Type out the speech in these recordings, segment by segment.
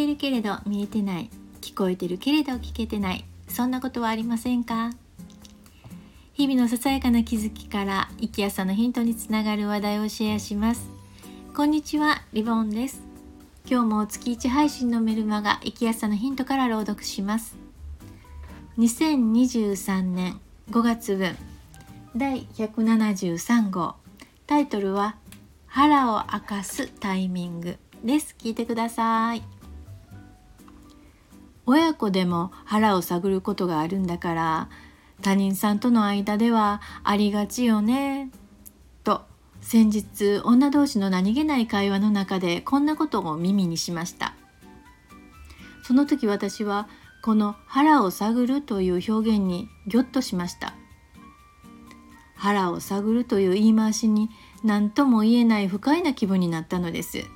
ているけれど見えてない聞こえてるけれど聞けてない。そんなことはありませんか？日々のささやかな気づきから生きやさのヒントにつながる話題をシェアします。こんにちはリボンです。今日も月1配信のメルマガ生きやさのヒントから朗読します。2023年5月分。第173号。タイトルは腹を明かすタイミングです。聞いてください。親子でも腹を探ることがあるんだから他人さんとの間ではありがちよねと。先日女同士の何気ない会話の中でこんなことを耳にしました。その時私はこの腹を探るという表現にぎょっとしました。腹を探るという言い回しに何とも言えない不快な気分になったのです。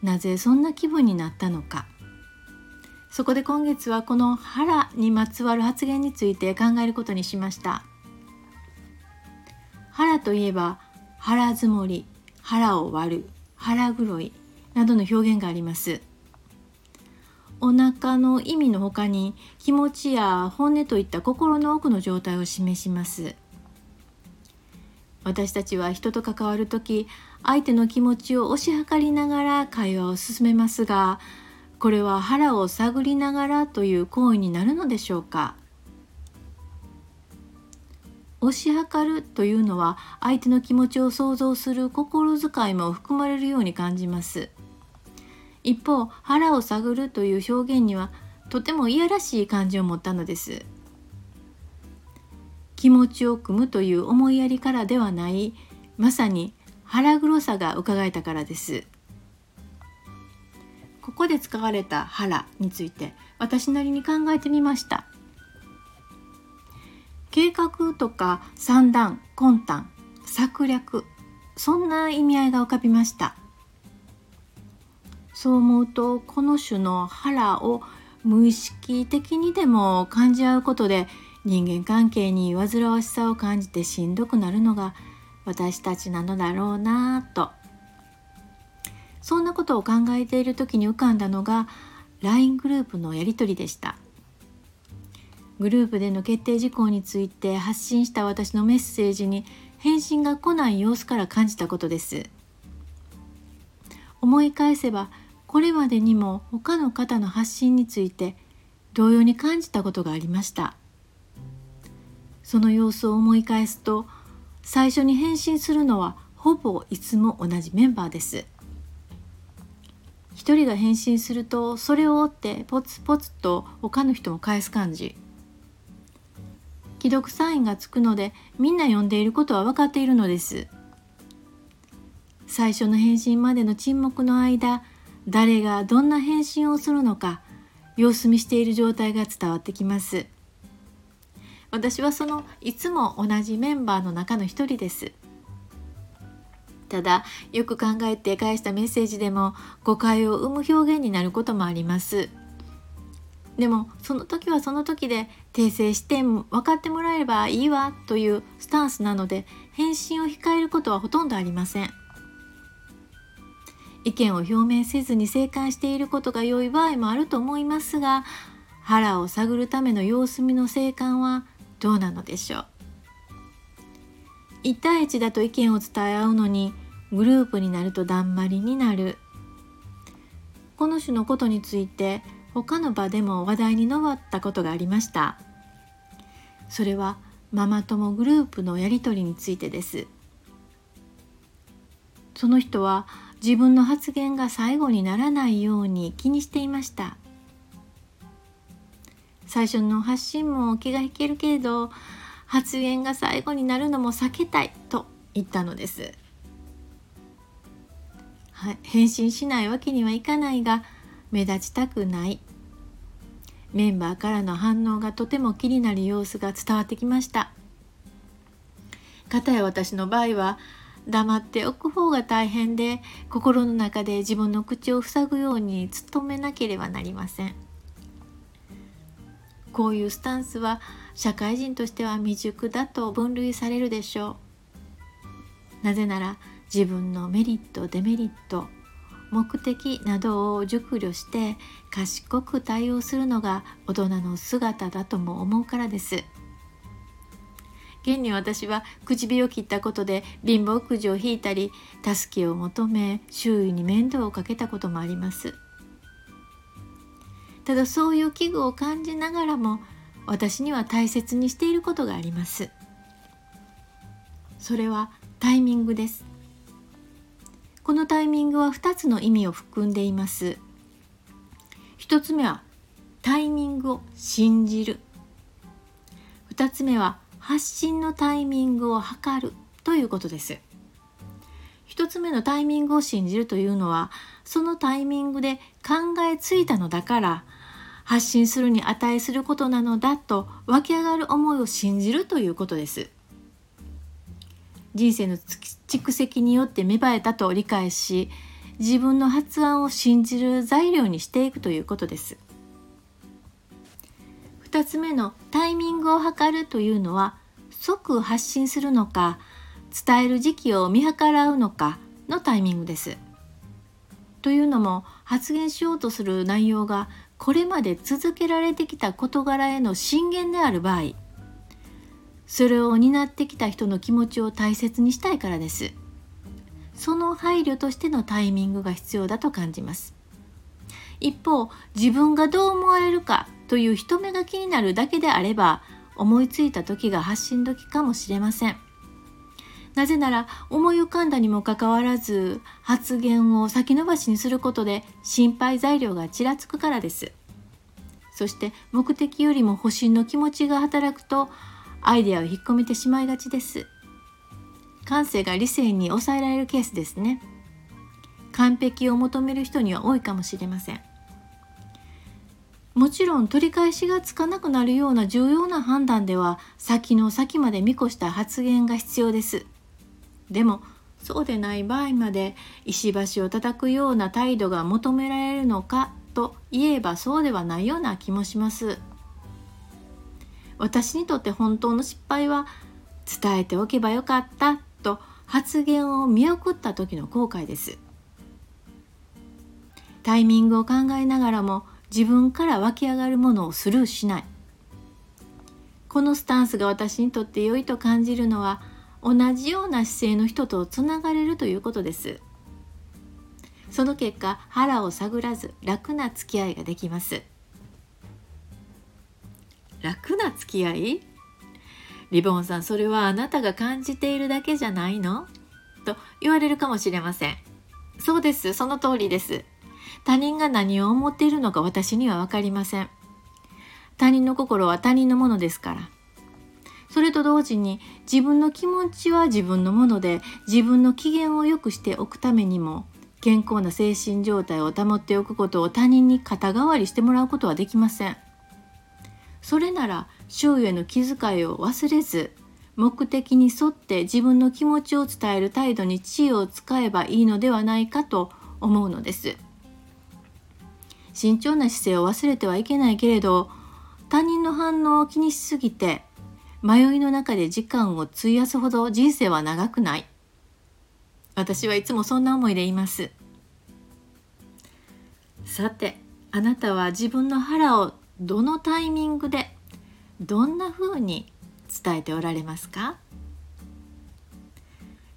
なぜそんな気分になったのか。そこで今月はこの腹にまつわる発言について考えることにしました。腹といえば腹積もり腹を割る腹黒いなどの表現があります。お腹の意味のほかに気持ちや本音といった心の奥の状態を示します。私たちは人と関わる時相手の気持ちを推し量りながら会話を進めますがこれは腹を探りながらという行為になるのでしょうか？推し量るというのは相手の気持ちを想像する心遣いも含まれるように感じます。一方腹を探るという表現にはとてもいやらしい感じを持ったのです。気持ちを組むという思いやりからではないまさに腹黒さが伺えたからです。ここで使われた腹について私なりに考えてみました。計画とか算段魂胆策略そんな意味合いが浮かびました。そう思うとこの種の腹を無意識的にでも感じ合うことで人間関係に煩わしさを感じてしんどくなるのが私たちなのだろうなぁと。そんなことを考えている時に浮かんだのが LINE グループのやり取りでした。グループでの決定事項について発信した私のメッセージに返信が来ない様子から感じたことです。思い返せばこれまでにも他の方の発信について同様に感じたことがありました。その様子を思い返すと最初に返信するのはほぼいつも同じメンバーです。一人が返信するとそれを追ってポツポツと他の人も返す感じ。既読サインがつくのでみんな読んでいることは分かっているのです。最初の返信までの沈黙の間誰がどんな返信をするのか様子見している状態が伝わってきます。私はそのいつも同じメンバーの中の一人です。ただよく考えて返したメッセージでも誤解を生む表現になることもあります。でもその時はその時で訂正して分かってもらえればいいわというスタンスなので返信を控えることはほとんどありません。意見を表明せずに静観していることが良い場合もあると思いますが腹を探るための様子見の静観はどうなのでしょう。1対1だと意見を伝え合うのにグループになるとだんまりになる。この種のことについて他の場でも話題に上ったことがありました。それはママ友グループのやり取りについてです。その人は自分の発言が最後にならないように気にしていました。最初の発信も気が引けるけれど発言が最後になるのも避けたいと言ったのです。返信しないわけにはいかないが目立ちたくない。メンバーからの反応がとても気になる様子が伝わってきました。かたや私の場合は黙っておく方が大変で心の中で自分の口を塞ぐように努めなければなりません。こういうスタンスは社会人としては未熟だと分類されるでしょう。なぜなら自分のメリットデメリット目的などを熟慮して賢く対応するのが大人の姿だとも思うからです。現に私は唇を切ったことで貧乏くじを引いたり助けを求め周囲に面倒をかけたこともあります。ただそういう危惧を感じながらも私には大切にしていることがあります。それはタイミングです。このタイミングは2つの意味を含んでいます。1つ目はタイミングを信じる。2つ目は発信のタイミングを測るということです。1つ目のタイミングを信じるというのはそのタイミングで考えついたのだから発信するに値することなのだと湧き上がる思いを信じるということです。人生の蓄積によって芽生えたと理解し自分の発案を信じる材料にしていくということです2つ目のタイミングを測るというのは即発信するのか伝える時期を見計らうのかのタイミングです。というのも発言しようとする内容がこれまで続けられてきた事柄への進言である場合それを担ってきた人の気持ちを大切にしたいからです。その配慮としてのタイミングが必要だと感じます。一方自分がどう思われるかという人目が気になるだけであれば思いついた時が発信時かもしれません。なぜなら思い浮かんだにもかかわらず発言を先延ばしにすることで心配材料がちらつくからです。そして目的よりも保身の気持ちが働くとアイデアを引っ込めてしまいがちです。感性が理性に抑えられるケースですね。完璧を求める人には多いかもしれません。もちろん取り返しがつかなくなるような重要な判断では先の先まで見越した発言が必要です。でもそうでない場合まで石橋を叩くような態度が求められるのかといえばそうではないような気もします。私にとって本当の失敗は伝えておけばよかったと発言を見送った時の後悔です。タイミングを考えながらも自分から湧き上がるものをスルーしない。このスタンスが私にとって良いと感じるのは同じような姿勢の人とつながれるということです。その結果腹を探らず楽な付き合いができます。楽な付き合い？リボンさんそれはあなたが感じているだけじゃないの？と言われるかもしれません。そうです。その通りです。他人が何を思っているのか私には分かりません。他人の心は他人のものですから。それと同時に自分の気持ちは自分のもので自分の機嫌を良くしておくためにも健康な精神状態を保っておくことを他人に肩代わりしてもらうことはできません。それなら周囲への気遣いを忘れず目的に沿って自分の気持ちを伝える態度に知恵を使えばいいのではないかと思うのです。慎重な姿勢を忘れてはいけないけれど他人の反応を気にしすぎて迷いの中で時間を費やすほど人生は長くない私はいつもそんな思いでいますさてあなたは自分の腹をどのタイミングでどんな風に伝えておられますか？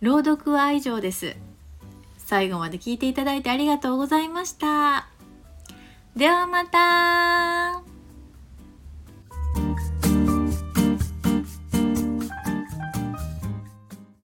朗読は以上です。最後まで聞いていただいてありがとうございました。ではまた。